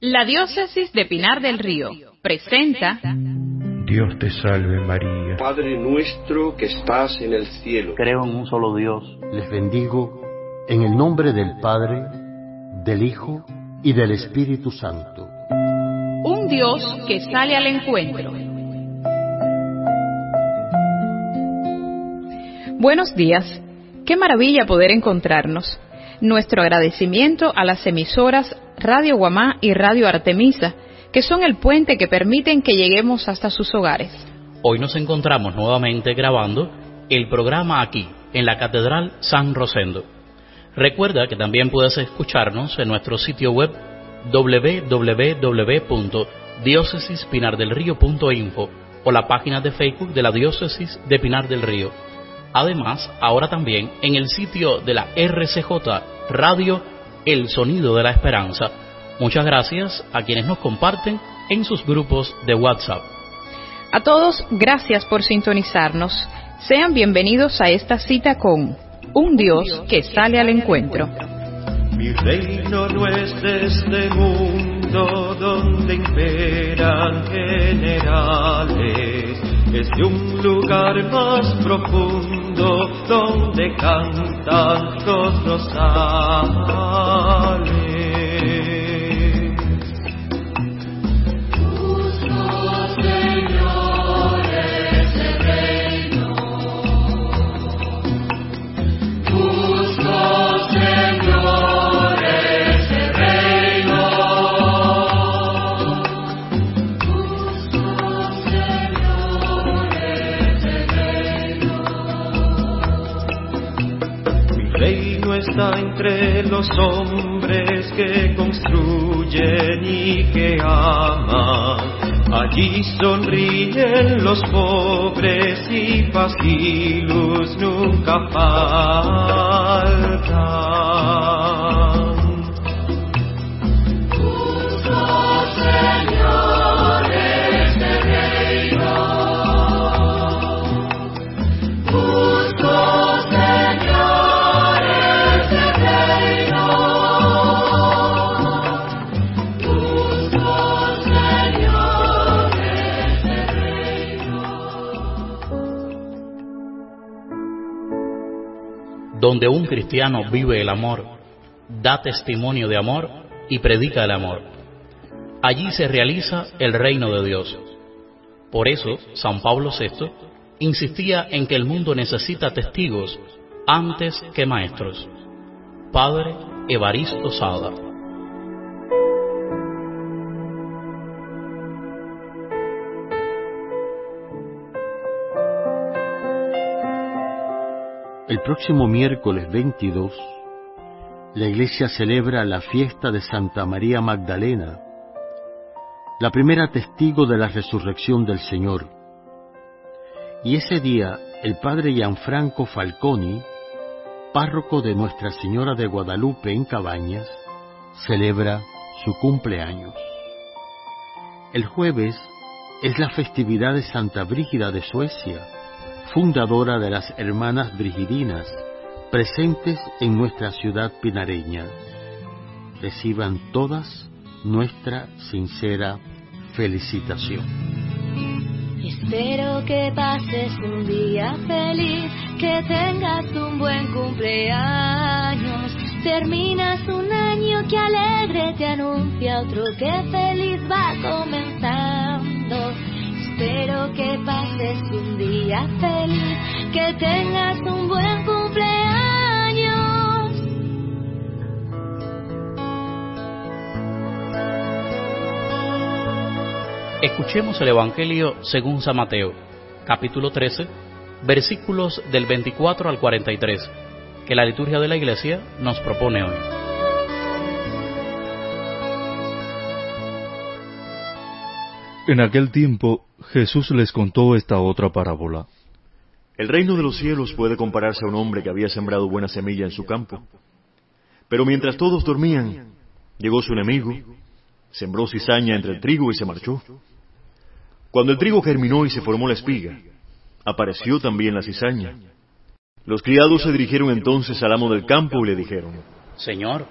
La diócesis de Pinar del Río presenta Dios te salve María. Padre nuestro que estás en el cielo. Creo en un solo Dios. Les bendigo en el nombre del Padre, del Hijo y del Espíritu Santo. Un Dios que sale al encuentro. Buenos días. Qué maravilla poder encontrarnos. Nuestro agradecimiento a las emisoras Radio Guamá y Radio Artemisa, que son el puente que permiten que lleguemos hasta sus hogares. Hoy nos encontramos nuevamente grabando el programa aquí, en la Catedral San Rosendo. Recuerda que también puedes escucharnos en nuestro sitio web www.diocesispinardelrío.info o la página de Facebook de la Diócesis de Pinar del Río. Además, ahora también en el sitio de la RCJ Radio El Sonido de la Esperanza. Muchas gracias a quienes nos comparten en sus grupos de WhatsApp. A todos, gracias por sintonizarnos. Sean bienvenidos a esta cita con un Dios que sale al encuentro. Mi reino no es de este mundo donde imperan generales, es de un lugar más profundo donde cantan los rosales. Los hombres que construyen y que aman. Allí sonríen los pobres y paz y luz nunca faltan. Donde un cristiano vive el amor, da testimonio de amor y predica el amor. Allí se realiza el reino de Dios. Por eso, San Pablo VI insistía en que el mundo necesita testigos antes que maestros. Padre Evaristo Sada. El próximo miércoles 22, la iglesia celebra la fiesta de Santa María Magdalena, la primera testigo de la resurrección del Señor. Y ese día, el padre Gianfranco Falconi, párroco de Nuestra Señora de Guadalupe en Cabañas, celebra su cumpleaños. El jueves es la festividad de Santa Brígida de Suecia, fundadora de las Hermanas Brigidinas, presentes en nuestra ciudad pinareña. Reciban todas nuestra sincera felicitación. Espero que pases un día feliz, que tengas un buen cumpleaños. Terminas un año que alegre te anuncia otro que feliz va comenzando Espero que pases un día feliz, que tengas un buen cumpleaños. Escuchemos el Evangelio según San Mateo, capítulo 13, versículos del 24 al 43, que la liturgia de la Iglesia nos propone hoy. En aquel tiempo Jesús les contó esta otra parábola. El reino de los cielos puede compararse a un hombre que había sembrado buena semilla en su campo. Pero mientras todos dormían, llegó su enemigo, sembró cizaña entre el trigo y se marchó. Cuando el trigo germinó y se formó la espiga, apareció también la cizaña. Los criados se dirigieron entonces al amo del campo y le dijeron, Señor,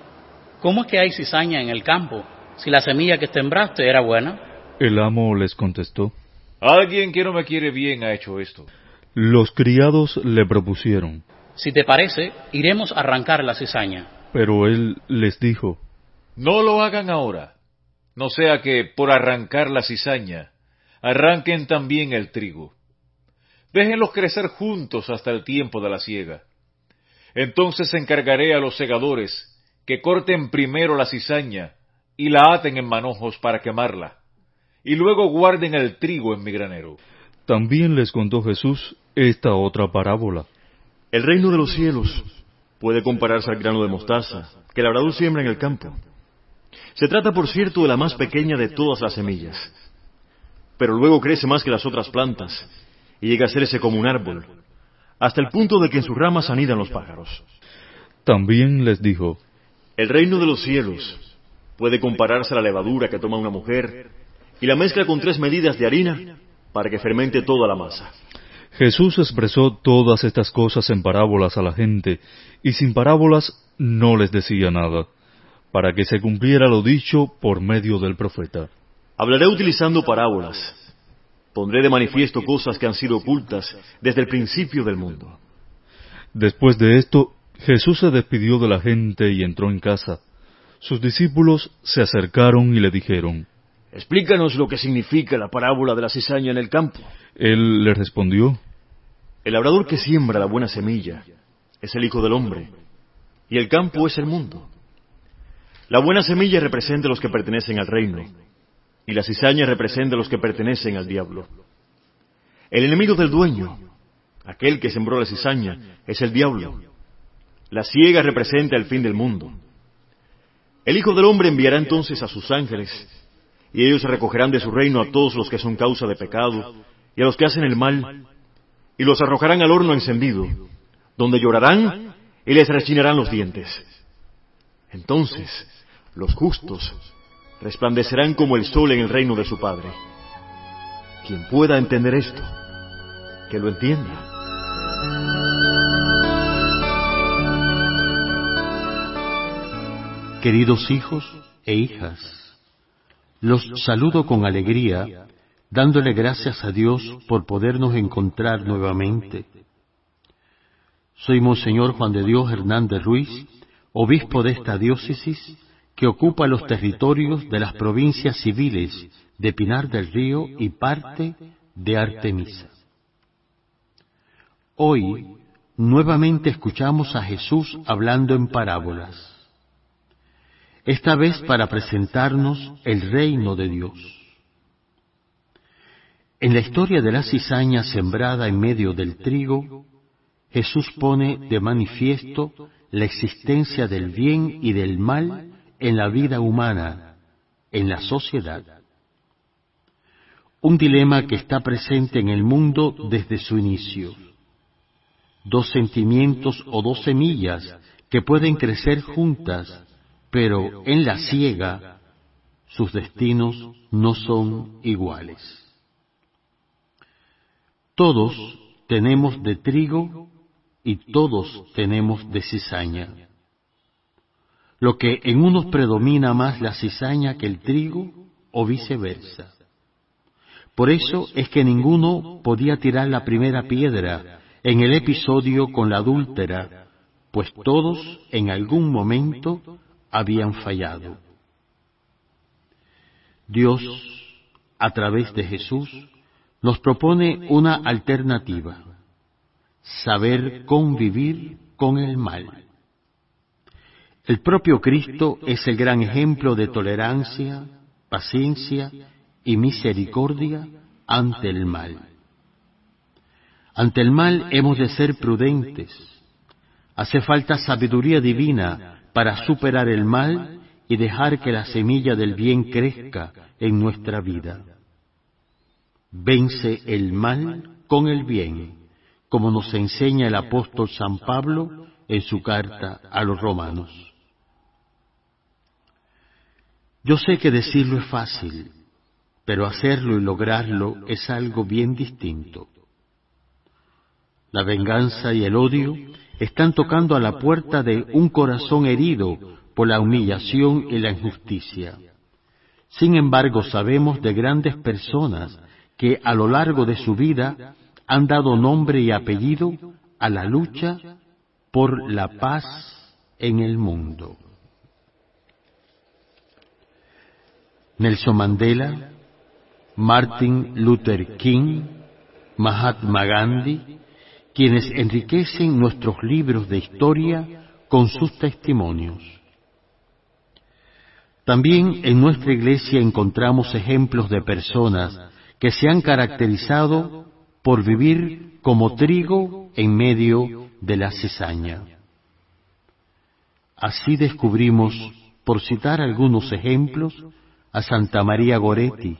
¿cómo es que hay cizaña en el campo? si la semilla que sembraste era buena? El amo les contestó. Alguien que no me quiere bien ha hecho esto. Los criados le propusieron. Si te parece, iremos a arrancar la cizaña. Pero él les dijo. No lo hagan ahora, no sea que, por arrancar la cizaña, arranquen también el trigo. Déjenlos crecer juntos hasta el tiempo de la siega. Entonces encargaré a los segadores que corten primero la cizaña y la aten en manojos para quemarla, y luego guarden el trigo en mi granero. También les contó Jesús esta otra parábola. El reino de los cielos puede compararse al grano de mostaza que el labrador siembra en el campo. Se trata, por cierto, de la más pequeña de todas las semillas, pero luego crece más que las otras plantas y llega a hacerse como un árbol, hasta el punto de que en sus ramas anidan los pájaros. También les dijo, El reino de los cielos puede compararse a la levadura que toma una mujer y la mezcla con tres medidas de harina para que fermente toda la masa. Jesús expresó todas estas cosas en parábolas a la gente, y sin parábolas no les decía nada, para que se cumpliera lo dicho por medio del profeta. Hablaré utilizando parábolas. Pondré de manifiesto cosas que han sido ocultas desde el principio del mundo. Después de esto, Jesús se despidió de la gente y entró en casa. Sus discípulos se acercaron y le dijeron, Explícanos lo que significa la parábola de la cizaña en el campo. Él le respondió, El labrador que siembra la buena semilla es el Hijo del Hombre, y el campo es el mundo. La buena semilla representa a los que pertenecen al reino, y la cizaña representa a los que pertenecen al diablo. El enemigo del dueño, aquel que sembró la cizaña, es el diablo. La ciega representa el fin del mundo. El Hijo del Hombre enviará entonces a sus ángeles, y ellos recogerán de su reino a todos los que son causa de pecado, y a los que hacen el mal, y los arrojarán al horno encendido, donde llorarán y les rechinarán los dientes. Entonces, los justos resplandecerán como el sol en el reino de su Padre. Quien pueda entender esto, que lo entienda. Queridos hijos e hijas, los saludo con alegría, dándole gracias a Dios por podernos encontrar nuevamente. Soy Monseñor Juan de Dios Hernández Ruiz, obispo de esta diócesis que ocupa los territorios de las provincias civiles de Pinar del Río y parte de Artemisa. Hoy nuevamente escuchamos a Jesús hablando en parábolas esta vez para presentarnos el reino de Dios. En la historia de la cizaña sembrada en medio del trigo, Jesús pone de manifiesto la existencia del bien y del mal en la vida humana, en la sociedad. Un dilema que está presente en el mundo desde su inicio. Dos sentimientos o dos semillas que pueden crecer juntas pero en la ciega sus destinos no son iguales. Todos tenemos de trigo y todos tenemos de cizaña. Lo que en unos predomina más la cizaña que el trigo o viceversa. Por eso es que ninguno podía tirar la primera piedra en el episodio con la adúltera, pues todos en algún momento habían fallado. Dios, a través de Jesús, nos propone una alternativa, saber convivir con el mal. El propio Cristo es el gran ejemplo de tolerancia, paciencia y misericordia ante el mal. Ante el mal hemos de ser prudentes. Hace falta sabiduría divina para superar el mal y dejar que la semilla del bien crezca en nuestra vida. Vence el mal con el bien, como nos enseña el apóstol San Pablo en su carta a los romanos. Yo sé que decirlo es fácil, pero hacerlo y lograrlo es algo bien distinto. La venganza y el odio están tocando a la puerta de un corazón herido por la humillación y la injusticia. Sin embargo, sabemos de grandes personas que a lo largo de su vida han dado nombre y apellido a la lucha por la paz en el mundo. Nelson Mandela, Martin Luther King, Mahatma Gandhi, quienes enriquecen nuestros libros de historia con sus testimonios. También en nuestra iglesia encontramos ejemplos de personas que se han caracterizado por vivir como trigo en medio de la cizaña. Así descubrimos, por citar algunos ejemplos, a Santa María Goretti,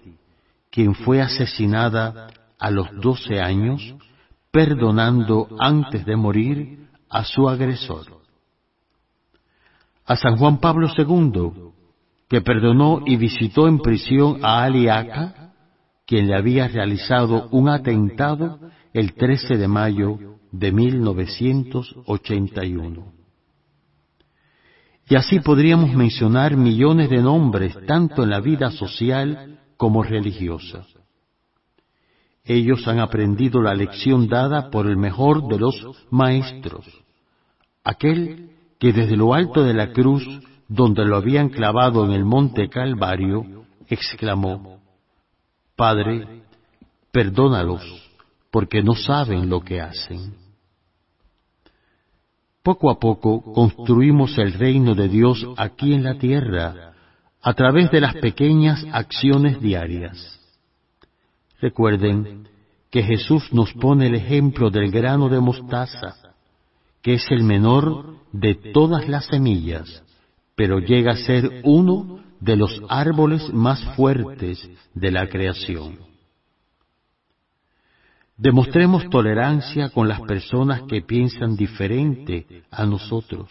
quien fue asesinada a los doce años, perdonando antes de morir a su agresor. A San Juan Pablo II, que perdonó y visitó en prisión a Ali Aka, quien le había realizado un atentado el 13 de mayo de 1981. Y así podríamos mencionar millones de nombres tanto en la vida social como religiosa. Ellos han aprendido la lección dada por el mejor de los maestros, aquel que desde lo alto de la cruz, donde lo habían clavado en el monte Calvario, exclamó, Padre, perdónalos, porque no saben lo que hacen. Poco a poco construimos el reino de Dios aquí en la tierra a través de las pequeñas acciones diarias. Recuerden que Jesús nos pone el ejemplo del grano de mostaza, que es el menor de todas las semillas, pero llega a ser uno de los árboles más fuertes de la creación. Demostremos tolerancia con las personas que piensan diferente a nosotros.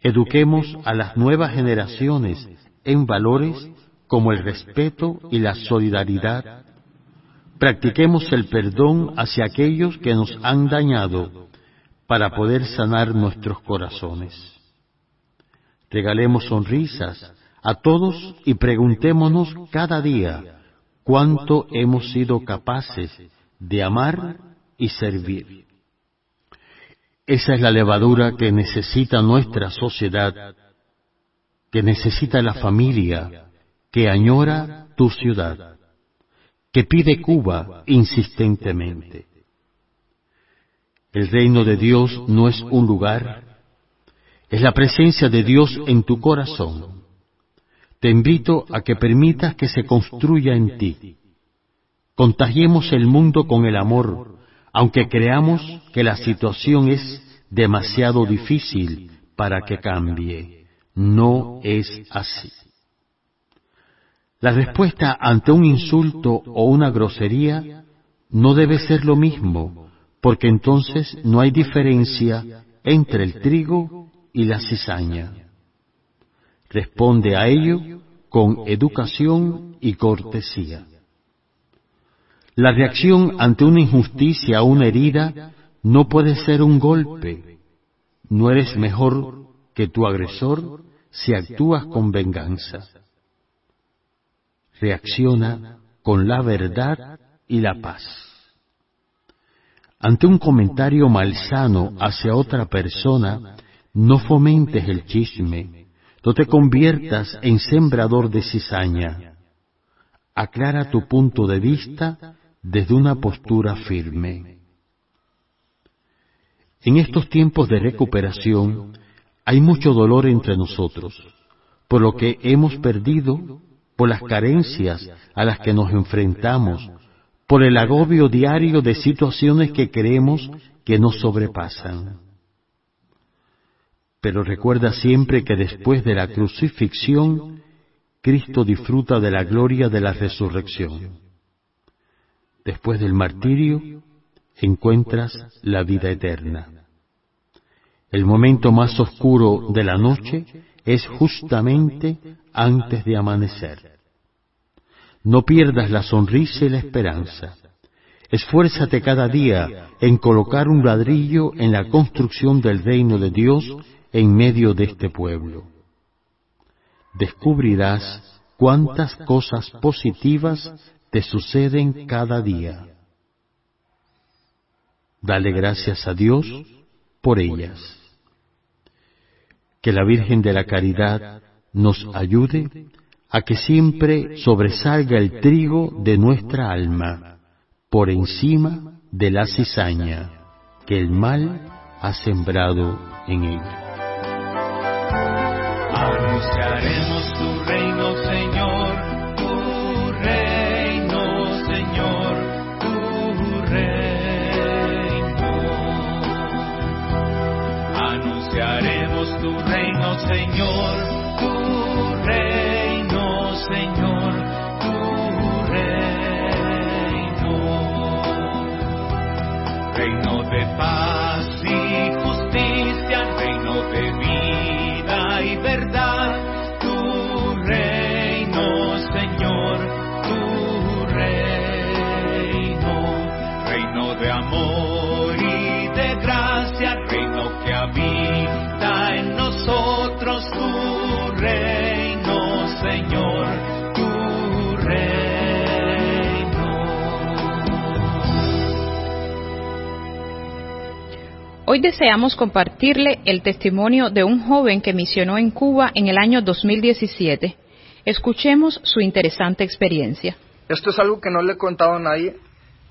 Eduquemos a las nuevas generaciones en valores como el respeto y la solidaridad. Practiquemos el perdón hacia aquellos que nos han dañado para poder sanar nuestros corazones. Regalemos sonrisas a todos y preguntémonos cada día cuánto hemos sido capaces de amar y servir. Esa es la levadura que necesita nuestra sociedad, que necesita la familia, que añora tu ciudad, que pide Cuba insistentemente. El reino de Dios no es un lugar, es la presencia de Dios en tu corazón te invito a que permitas que se construya en ti. Contagiemos el mundo con el amor, aunque creamos que la situación es demasiado difícil para que cambie. No es así. La respuesta ante un insulto o una grosería no debe ser lo mismo, porque entonces no hay diferencia entre el trigo y la cizaña. Responde a ello con educación y cortesía. La reacción ante una injusticia o una herida no puede ser un golpe. No eres mejor que tu agresor si actúas con venganza. Reacciona con la verdad y la paz. Ante un comentario malsano hacia otra persona, no fomentes el chisme, no te conviertas en sembrador de cizaña. Aclara tu punto de vista desde una postura firme. En estos tiempos de recuperación hay mucho dolor entre nosotros, por lo que hemos perdido, por las carencias a las que nos enfrentamos, por el agobio diario de situaciones que creemos que nos sobrepasan pero recuerda siempre que después de la crucifixión, Cristo disfruta de la gloria de la resurrección. Después del martirio, encuentras la vida eterna. El momento más oscuro de la noche es justamente antes de amanecer. No pierdas la sonrisa y la esperanza. Esfuérzate cada día en colocar un ladrillo en la construcción del reino de Dios en medio de este pueblo. Descubrirás cuántas cosas positivas te suceden cada día. Dale gracias a Dios por ellas. Que la Virgen de la Caridad nos ayude a que siempre sobresalga el trigo de nuestra alma por encima de la cizaña que el mal ha sembrado en ella. Anunciaremos tu reino, Señor, tu reino, Señor, tu reino. Anunciaremos tu reino, Señor, Hoy deseamos compartirle el testimonio de un joven que misionó en Cuba en el año 2017. Escuchemos su interesante experiencia. Esto es algo que no le he contado a nadie,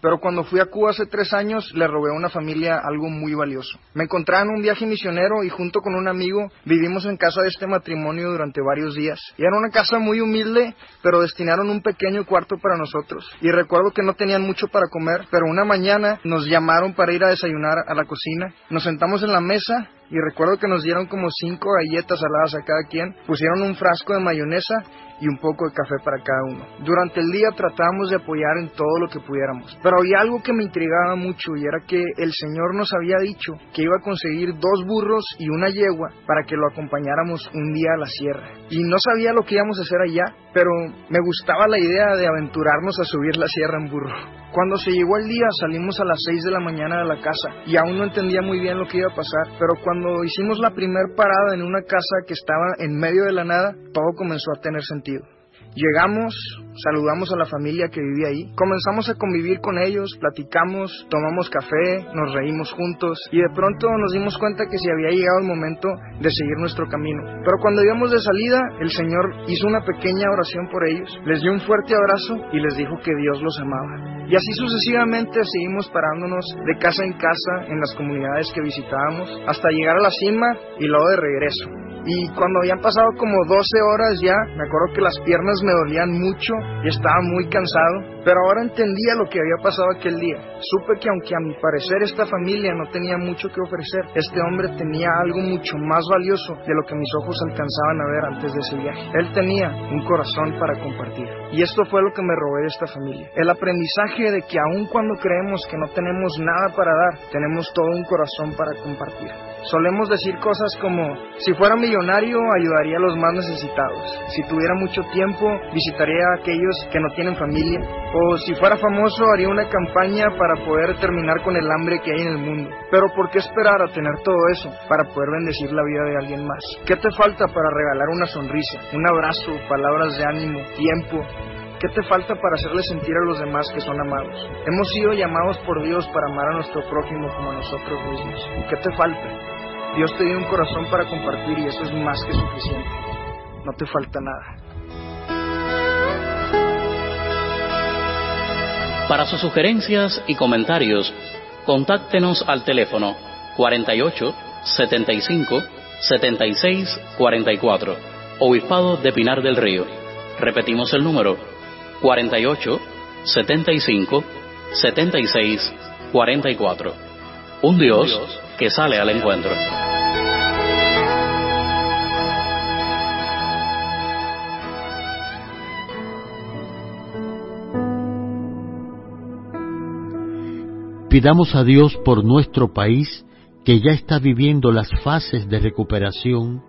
pero cuando fui a Cuba hace tres años le robé a una familia algo muy valioso. Me encontraba en un viaje misionero y junto con un amigo vivimos en casa de este matrimonio durante varios días. Y era una casa muy humilde, pero destinaron un pequeño cuarto para nosotros. Y recuerdo que no tenían mucho para comer, pero una mañana nos llamaron para ir a desayunar a la cocina. Nos sentamos en la mesa y recuerdo que nos dieron como cinco galletas saladas a cada quien, pusieron un frasco de mayonesa y un poco de café para cada uno. Durante el día tratábamos de apoyar en todo lo que pudiéramos, pero había algo que me intrigaba mucho y era que el Señor nos había dicho que iba a conseguir dos burros y una yegua para que lo acompañáramos un día a la sierra. Y no sabía lo que íbamos a hacer allá, pero me gustaba la idea de aventurarnos a subir la sierra en burro. Cuando se llegó el día salimos a las 6 de la mañana de la casa y aún no entendía muy bien lo que iba a pasar, pero cuando hicimos la primer parada en una casa que estaba en medio de la nada, todo comenzó a tener sentido. Llegamos, saludamos a la familia que vivía ahí, comenzamos a convivir con ellos, platicamos, tomamos café, nos reímos juntos y de pronto nos dimos cuenta que se había llegado el momento de seguir nuestro camino. Pero cuando íbamos de salida, el Señor hizo una pequeña oración por ellos, les dio un fuerte abrazo y les dijo que Dios los amaba. Y así sucesivamente seguimos parándonos de casa en casa en las comunidades que visitábamos hasta llegar a la cima y luego de regreso. Y cuando habían pasado como 12 horas ya, me acuerdo que las piernas me dolían mucho y estaba muy cansado, pero ahora entendía lo que había pasado aquel día. Supe que aunque a mi parecer esta familia no tenía mucho que ofrecer, este hombre tenía algo mucho más valioso de lo que mis ojos alcanzaban a ver antes de ese viaje. Él tenía un corazón para compartir. Y esto fue lo que me robé de esta familia. El aprendizaje de que aun cuando creemos que no tenemos nada para dar, tenemos todo un corazón para compartir. Solemos decir cosas como, si fuera millonario ayudaría a los más necesitados, si tuviera mucho tiempo visitaría a aquellos que no tienen familia, o si fuera famoso haría una campaña para poder terminar con el hambre que hay en el mundo. Pero ¿por qué esperar a tener todo eso para poder bendecir la vida de alguien más? ¿Qué te falta para regalar una sonrisa, un abrazo, palabras de ánimo, tiempo? ¿Qué te falta para hacerle sentir a los demás que son amados? Hemos sido llamados por Dios para amar a nuestro prójimo como a nosotros mismos. ¿Qué te falta? Dios te dio un corazón para compartir y eso es más que suficiente. No te falta nada. Para sus sugerencias y comentarios, contáctenos al teléfono 48 75 76 44, Obispado de Pinar del Río. Repetimos el número 48 75 76 44. Un Dios que sale al encuentro. Pidamos a Dios por nuestro país que ya está viviendo las fases de recuperación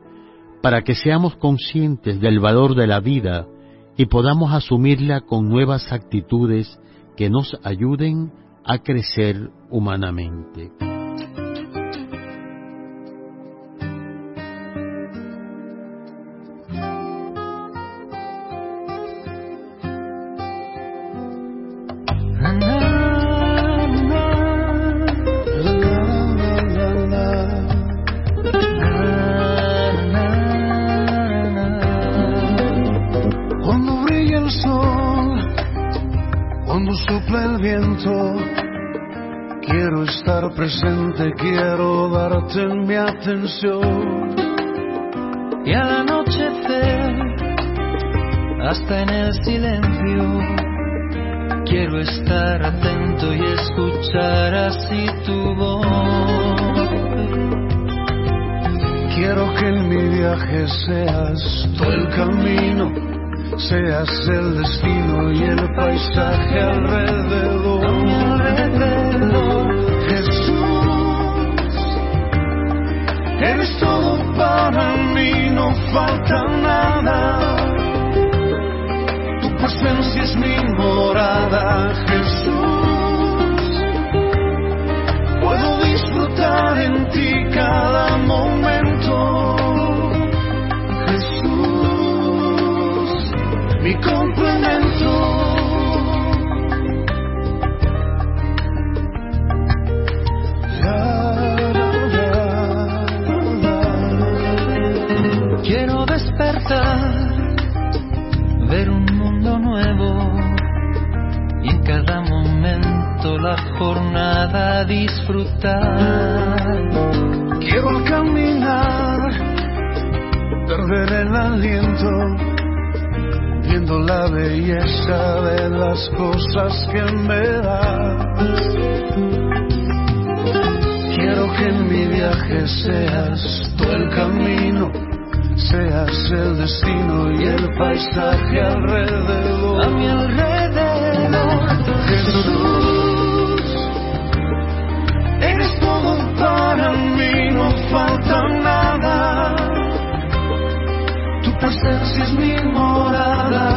para que seamos conscientes del valor de la vida y podamos asumirla con nuevas actitudes que nos ayuden a crecer humanamente. Presente, quiero darte mi atención. Y al anochecer, hasta en el silencio, quiero estar atento y escuchar así tu voz. Quiero que en mi viaje seas tú el camino, seas el destino y el paisaje alrededor, falta nada. Tu presencia es mi morada, Jesús. Puedo disfrutar en ti cada momento. Jesús, mi complemento. La jornada disfrutar. Quiero caminar perder el aliento, viendo la belleza de las cosas que me das. Quiero que en mi viaje seas tú el camino, seas el destino y el paisaje alrededor. A mi alrededor, Jesús, para mí, no falta nada. Tu presencia es mi morada,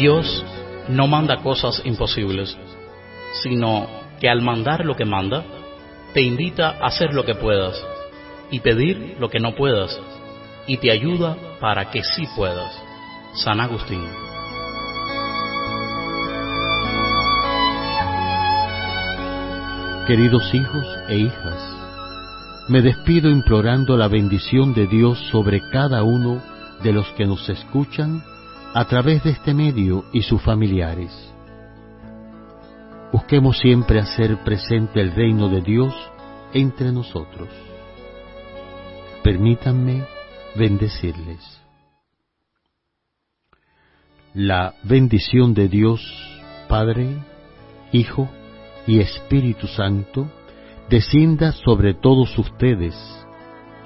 Dios no manda cosas imposibles, sino que al mandar lo que manda, te invita a hacer lo que puedas y pedir lo que no puedas y te ayuda para que sí puedas. San Agustín. Queridos hijos e hijas, me despido implorando la bendición de Dios sobre cada uno de los que nos escuchan a través de este medio y sus familiares. Busquemos siempre hacer presente el reino de Dios entre nosotros. Permítanme bendecirles. La bendición de Dios, Padre, Hijo y Espíritu Santo, descienda sobre todos ustedes,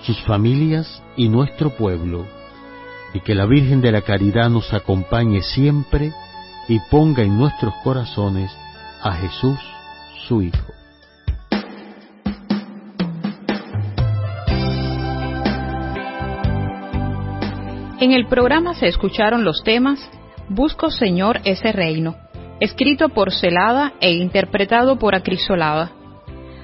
sus familias y nuestro pueblo, y que la Virgen de la Caridad nos acompañe siempre y ponga en nuestros corazones a Jesús, su Hijo. En el programa se escucharon los temas Busco Señor ese reino, escrito por Celada e interpretado por Acrisolada.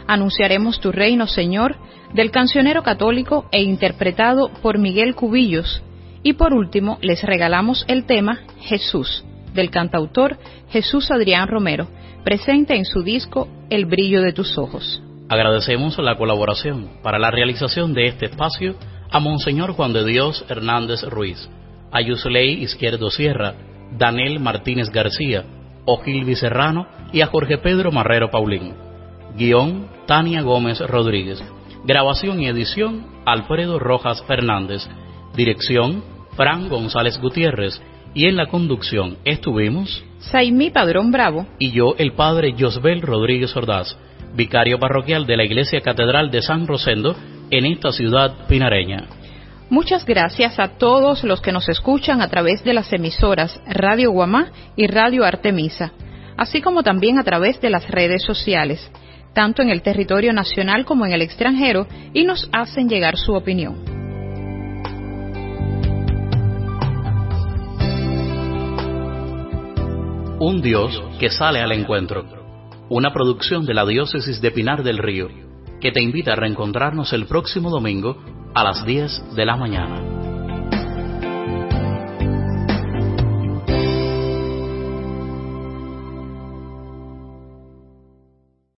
Anunciaremos tu reino, Señor, del cancionero católico e interpretado por Miguel Cubillos. Y por último, les regalamos el tema Jesús, del cantautor Jesús Adrián Romero, presente en su disco El brillo de tus ojos. Agradecemos la colaboración para la realización de este espacio a Monseñor Juan de Dios Hernández Ruiz, a Yusley Izquierdo Sierra, Daniel Martínez García, Ogilvi Serrano y a Jorge Pedro Marrero Paulín. Guión, Tania Gómez Rodríguez. Grabación y edición, Alfredo Rojas Fernández. Dirección, Fran González Gutiérrez. Y en la conducción estuvimos... Saimí Padrón Bravo. Y yo, el padre Josbel Rodríguez Ordaz, vicario parroquial de la Iglesia Catedral de San Rosendo en esta ciudad pinareña. Muchas gracias a todos los que nos escuchan a través de las emisoras Radio Guamá y Radio Artemisa, así como también a través de las redes sociales, tanto en el territorio nacional como en el extranjero, y nos hacen llegar su opinión. Un Dios que sale al encuentro. Una producción de la Diócesis de Pinar del Río, que te invita a reencontrarnos el próximo domingo a las 10 de la mañana.